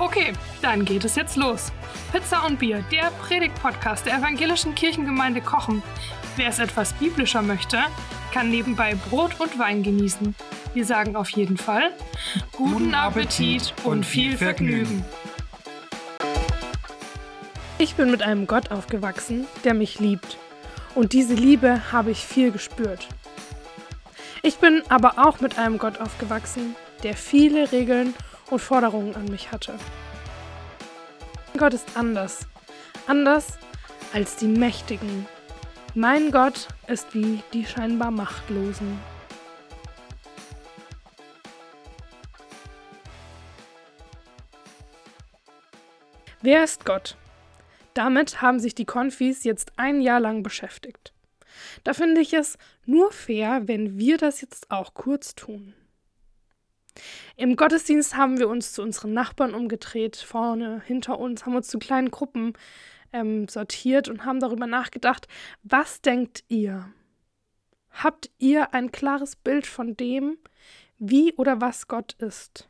Okay, dann geht es jetzt los. Pizza und Bier, der Predigt-Podcast der evangelischen Kirchengemeinde Kochen. Wer es etwas biblischer möchte, kann nebenbei Brot und Wein genießen. Wir sagen auf jeden Fall guten Appetit und viel Vergnügen. Ich bin mit einem Gott aufgewachsen, der mich liebt. Und diese Liebe habe ich viel gespürt. Ich bin aber auch mit einem Gott aufgewachsen, der viele Regeln und Forderungen an mich hatte. Gott ist anders. Anders als die Mächtigen. Mein Gott ist wie die scheinbar Machtlosen. Wer ist Gott? Damit haben sich die Konfis jetzt ein Jahr lang beschäftigt. Da finde ich es nur fair, wenn wir das jetzt auch kurz tun. Im Gottesdienst haben wir uns zu unseren Nachbarn umgedreht, vorne, hinter uns, haben uns zu kleinen Gruppen ähm, sortiert und haben darüber nachgedacht, was denkt ihr? Habt ihr ein klares Bild von dem, wie oder was Gott ist?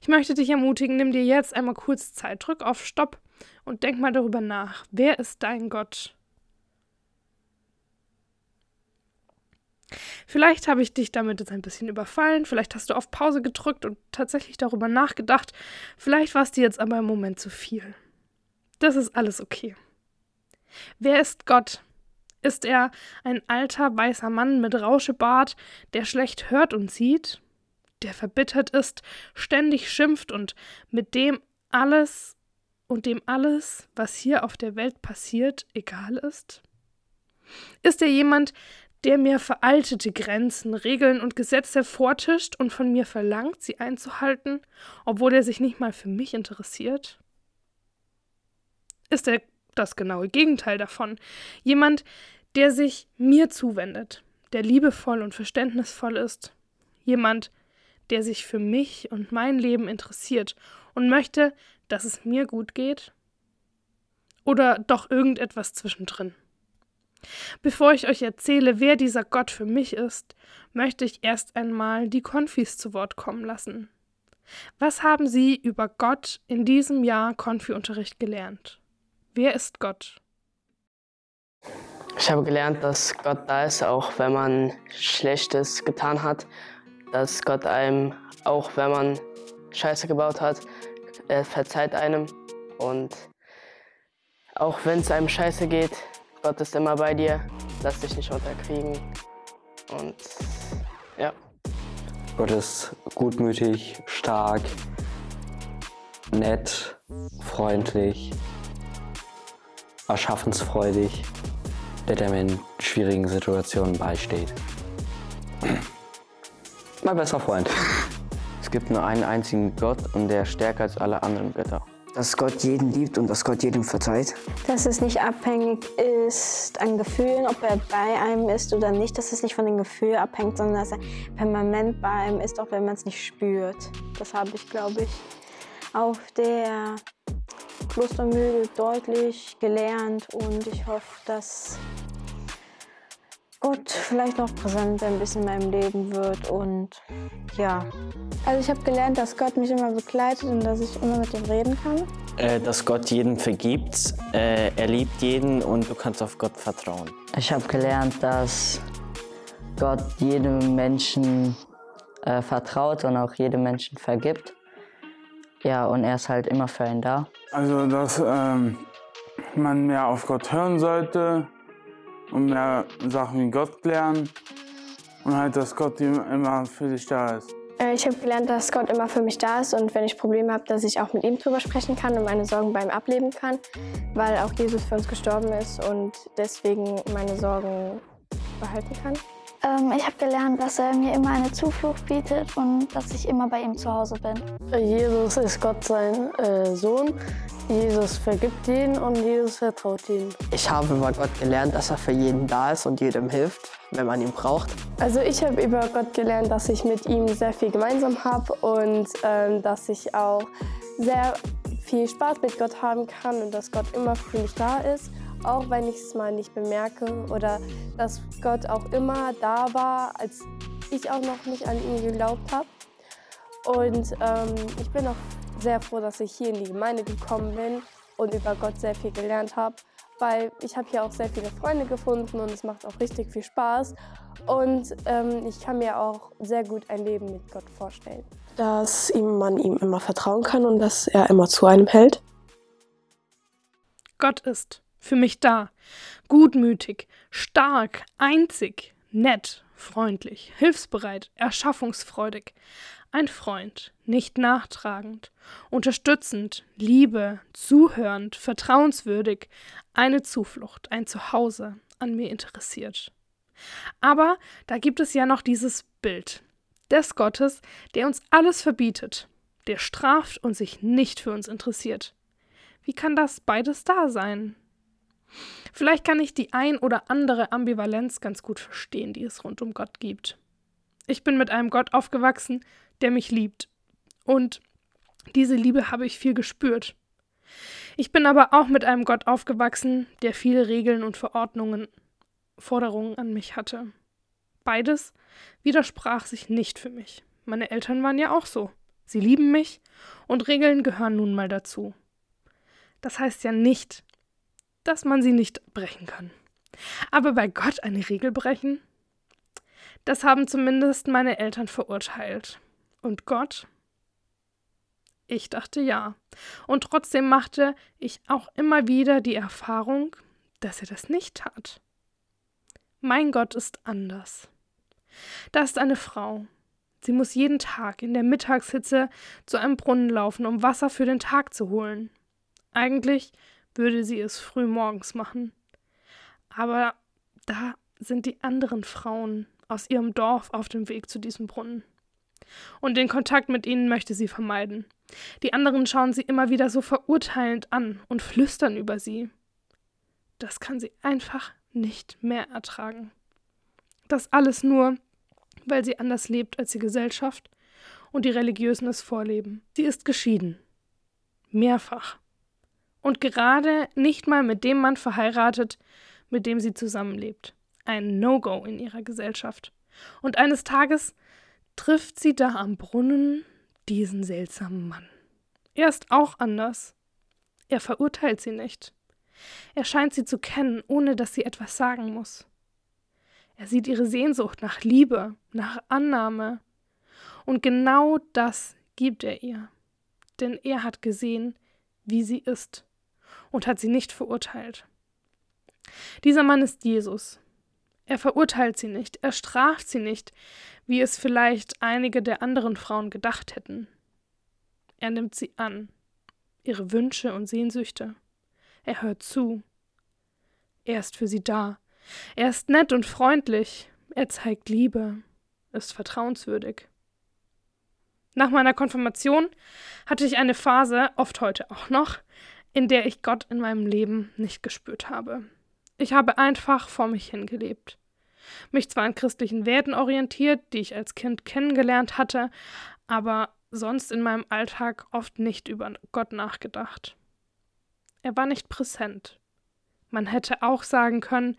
Ich möchte dich ermutigen, nimm dir jetzt einmal kurz Zeit, drück auf Stopp und denk mal darüber nach. Wer ist dein Gott? Vielleicht habe ich dich damit jetzt ein bisschen überfallen, vielleicht hast du auf Pause gedrückt und tatsächlich darüber nachgedacht, vielleicht war es dir jetzt aber im Moment zu viel. Das ist alles okay. Wer ist Gott? Ist er ein alter weißer Mann mit Rauschebart, der schlecht hört und sieht, der verbittert ist, ständig schimpft und mit dem alles und dem alles, was hier auf der Welt passiert, egal ist? Ist er jemand, der mir veraltete Grenzen, Regeln und Gesetze vortischt und von mir verlangt, sie einzuhalten, obwohl er sich nicht mal für mich interessiert? Ist er das genaue Gegenteil davon? Jemand, der sich mir zuwendet, der liebevoll und verständnisvoll ist? Jemand, der sich für mich und mein Leben interessiert und möchte, dass es mir gut geht? Oder doch irgendetwas zwischendrin? Bevor ich euch erzähle, wer dieser Gott für mich ist, möchte ich erst einmal die Konfis zu Wort kommen lassen. Was haben Sie über Gott in diesem Jahr Konfi-Unterricht gelernt? Wer ist Gott? Ich habe gelernt, dass Gott da ist, auch wenn man Schlechtes getan hat. Dass Gott einem, auch wenn man Scheiße gebaut hat, er verzeiht einem. Und auch wenn es einem scheiße geht, Gott ist immer bei dir, lass dich nicht unterkriegen. Und ja. Gott ist gutmütig, stark, nett, freundlich, erschaffensfreudig, der, der mir in schwierigen Situationen beisteht. Mein bester Freund. Es gibt nur einen einzigen Gott und der ist stärker als alle anderen Götter dass Gott jeden liebt und dass Gott jedem verzeiht. Dass es nicht abhängig ist an Gefühlen, ob er bei einem ist oder nicht, dass es nicht von den Gefühlen abhängt, sondern dass er permanent bei einem ist, auch wenn man es nicht spürt. Das habe ich, glaube ich, auf der Klostermühle deutlich gelernt und ich hoffe, dass Gott vielleicht noch präsent ein bisschen in meinem Leben wird und ja. Also ich habe gelernt, dass Gott mich immer begleitet und dass ich immer mit ihm reden kann. Äh, dass Gott jeden vergibt, äh, er liebt jeden und du kannst auf Gott vertrauen. Ich habe gelernt, dass Gott jedem Menschen äh, vertraut und auch jedem Menschen vergibt. Ja, und er ist halt immer für einen da. Also, dass ähm, man mehr auf Gott hören sollte, und mehr Sachen wie Gott lernen und halt, dass Gott immer für dich da ist. Äh, ich habe gelernt, dass Gott immer für mich da ist und wenn ich Probleme habe, dass ich auch mit ihm drüber sprechen kann und meine Sorgen bei ihm ableben kann, weil auch Jesus für uns gestorben ist und deswegen meine Sorgen behalten kann. Ähm, ich habe gelernt, dass er mir immer eine Zuflucht bietet und dass ich immer bei ihm zu Hause bin. Jesus ist Gott sein äh, Sohn. Jesus vergibt ihn und Jesus vertraut ihn. Ich habe über Gott gelernt, dass er für jeden da ist und jedem hilft, wenn man ihn braucht. Also ich habe über Gott gelernt, dass ich mit ihm sehr viel gemeinsam habe und ähm, dass ich auch sehr viel Spaß mit Gott haben kann und dass Gott immer für mich da ist, auch wenn ich es mal nicht bemerke oder dass Gott auch immer da war, als ich auch noch nicht an ihn geglaubt habe. Und ähm, ich bin auch sehr froh, dass ich hier in die Gemeinde gekommen bin und über Gott sehr viel gelernt habe, weil ich habe hier auch sehr viele Freunde gefunden und es macht auch richtig viel Spaß. Und ähm, ich kann mir auch sehr gut ein Leben mit Gott vorstellen. Dass ihm, man ihm immer vertrauen kann und dass er immer zu einem hält. Gott ist für mich da, gutmütig, stark, einzig, nett, freundlich, hilfsbereit, erschaffungsfreudig, ein Freund, nicht nachtragend, unterstützend, liebe, zuhörend, vertrauenswürdig, eine Zuflucht, ein Zuhause, an mir interessiert. Aber da gibt es ja noch dieses Bild des Gottes, der uns alles verbietet, der straft und sich nicht für uns interessiert. Wie kann das beides da sein? Vielleicht kann ich die ein oder andere Ambivalenz ganz gut verstehen, die es rund um Gott gibt. Ich bin mit einem Gott aufgewachsen, der mich liebt. Und diese Liebe habe ich viel gespürt. Ich bin aber auch mit einem Gott aufgewachsen, der viele Regeln und Verordnungen, Forderungen an mich hatte. Beides widersprach sich nicht für mich. Meine Eltern waren ja auch so. Sie lieben mich und Regeln gehören nun mal dazu. Das heißt ja nicht, dass man sie nicht brechen kann. Aber bei Gott eine Regel brechen? Das haben zumindest meine Eltern verurteilt. Und Gott? Ich dachte ja. Und trotzdem machte ich auch immer wieder die Erfahrung, dass er das nicht tat. Mein Gott ist anders. Da ist eine Frau. Sie muss jeden Tag in der Mittagshitze zu einem Brunnen laufen, um Wasser für den Tag zu holen. Eigentlich würde sie es früh morgens machen. Aber da sind die anderen Frauen aus ihrem Dorf auf dem Weg zu diesem Brunnen und den Kontakt mit ihnen möchte sie vermeiden. Die anderen schauen sie immer wieder so verurteilend an und flüstern über sie. Das kann sie einfach nicht mehr ertragen. Das alles nur, weil sie anders lebt als die Gesellschaft und die Religiösen es vorleben. Sie ist geschieden. Mehrfach. Und gerade nicht mal mit dem Mann verheiratet, mit dem sie zusammenlebt. Ein No-Go in ihrer Gesellschaft. Und eines Tages trifft sie da am Brunnen diesen seltsamen Mann. Er ist auch anders. Er verurteilt sie nicht. Er scheint sie zu kennen, ohne dass sie etwas sagen muss. Er sieht ihre Sehnsucht nach Liebe, nach Annahme. Und genau das gibt er ihr. Denn er hat gesehen, wie sie ist und hat sie nicht verurteilt. Dieser Mann ist Jesus. Er verurteilt sie nicht, er straft sie nicht, wie es vielleicht einige der anderen Frauen gedacht hätten. Er nimmt sie an, ihre Wünsche und Sehnsüchte. Er hört zu. Er ist für sie da. Er ist nett und freundlich. Er zeigt Liebe, ist vertrauenswürdig. Nach meiner Konfirmation hatte ich eine Phase, oft heute auch noch, in der ich Gott in meinem Leben nicht gespürt habe. Ich habe einfach vor mich hingelebt mich zwar an christlichen Werten orientiert, die ich als Kind kennengelernt hatte, aber sonst in meinem Alltag oft nicht über Gott nachgedacht. Er war nicht präsent. Man hätte auch sagen können,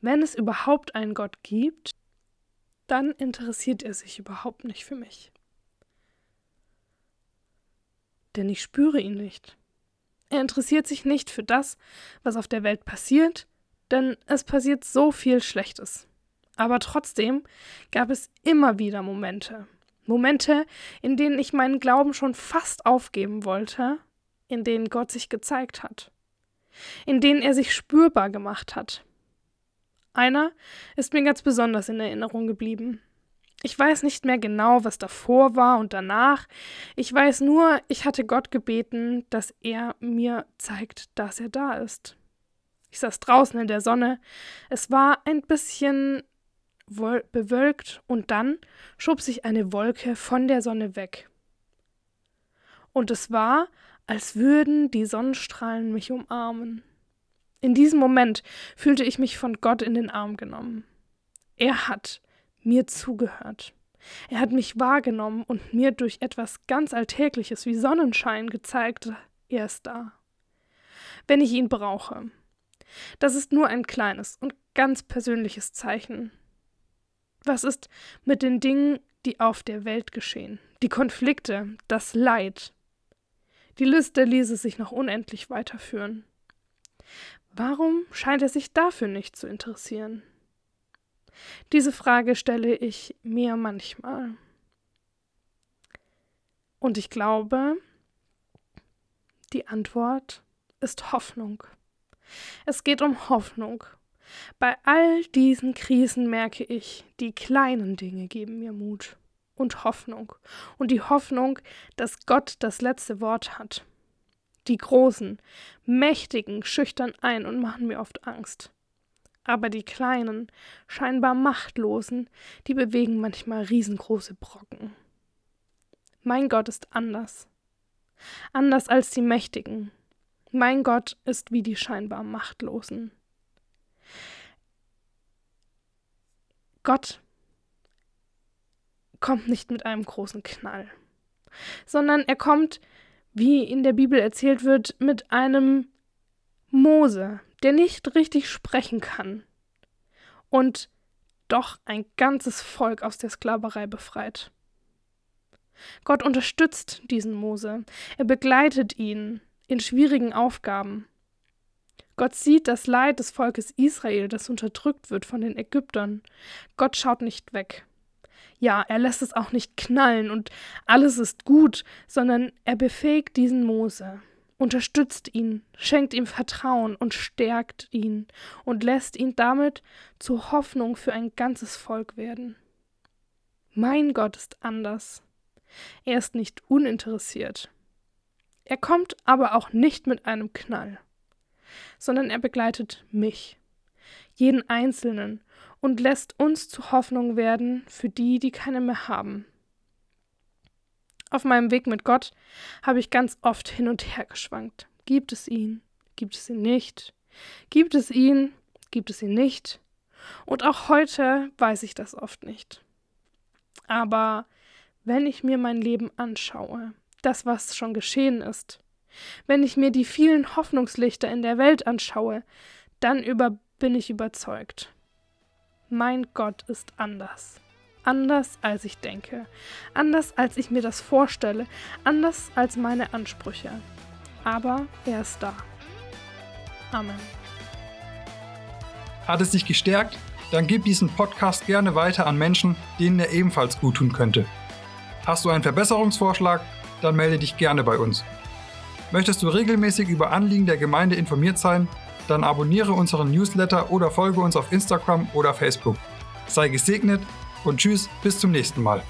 wenn es überhaupt einen Gott gibt, dann interessiert er sich überhaupt nicht für mich. Denn ich spüre ihn nicht. Er interessiert sich nicht für das, was auf der Welt passiert, denn es passiert so viel Schlechtes. Aber trotzdem gab es immer wieder Momente. Momente, in denen ich meinen Glauben schon fast aufgeben wollte, in denen Gott sich gezeigt hat, in denen er sich spürbar gemacht hat. Einer ist mir ganz besonders in Erinnerung geblieben. Ich weiß nicht mehr genau, was davor war und danach. Ich weiß nur, ich hatte Gott gebeten, dass er mir zeigt, dass er da ist. Ich saß draußen in der Sonne. Es war ein bisschen bewölkt und dann schob sich eine Wolke von der Sonne weg. Und es war, als würden die Sonnenstrahlen mich umarmen. In diesem Moment fühlte ich mich von Gott in den Arm genommen. Er hat mir zugehört. Er hat mich wahrgenommen und mir durch etwas ganz Alltägliches wie Sonnenschein gezeigt, er ist da. Wenn ich ihn brauche. Das ist nur ein kleines und ganz persönliches Zeichen. Was ist mit den Dingen, die auf der Welt geschehen? Die Konflikte, das Leid. Die Liste ließe sich noch unendlich weiterführen. Warum scheint er sich dafür nicht zu interessieren? Diese Frage stelle ich mir manchmal. Und ich glaube, die Antwort ist Hoffnung. Es geht um Hoffnung. Bei all diesen Krisen merke ich, die kleinen Dinge geben mir Mut und Hoffnung. Und die Hoffnung, dass Gott das letzte Wort hat. Die Großen, Mächtigen schüchtern ein und machen mir oft Angst. Aber die Kleinen, scheinbar Machtlosen, die bewegen manchmal riesengroße Brocken. Mein Gott ist anders. Anders als die Mächtigen. Mein Gott ist wie die scheinbar Machtlosen. Gott kommt nicht mit einem großen Knall, sondern er kommt wie in der Bibel erzählt wird, mit einem Mose, der nicht richtig sprechen kann und doch ein ganzes Volk aus der Sklaverei befreit. Gott unterstützt diesen Mose, er begleitet ihn in schwierigen Aufgaben. Gott sieht das Leid des Volkes Israel, das unterdrückt wird von den Ägyptern. Gott schaut nicht weg ja, er lässt es auch nicht knallen und alles ist gut, sondern er befähigt diesen Mose, unterstützt ihn, schenkt ihm Vertrauen und stärkt ihn und lässt ihn damit zur Hoffnung für ein ganzes Volk werden. Mein Gott ist anders. Er ist nicht uninteressiert. Er kommt aber auch nicht mit einem Knall, sondern er begleitet mich, jeden Einzelnen, und lässt uns zu Hoffnung werden für die, die keine mehr haben. Auf meinem Weg mit Gott habe ich ganz oft hin und her geschwankt. Gibt es ihn? Gibt es ihn nicht? Gibt es ihn? Gibt es ihn nicht? Und auch heute weiß ich das oft nicht. Aber wenn ich mir mein Leben anschaue, das, was schon geschehen ist, wenn ich mir die vielen Hoffnungslichter in der Welt anschaue, dann über, bin ich überzeugt mein Gott ist anders. Anders als ich denke. Anders als ich mir das vorstelle. Anders als meine Ansprüche. Aber er ist da. Amen. Hat es dich gestärkt? Dann gib diesen Podcast gerne weiter an Menschen, denen er ebenfalls gut tun könnte. Hast du einen Verbesserungsvorschlag? Dann melde dich gerne bei uns. Möchtest du regelmäßig über Anliegen der Gemeinde informiert sein? dann abonniere unseren Newsletter oder folge uns auf Instagram oder Facebook. Sei gesegnet und tschüss, bis zum nächsten Mal.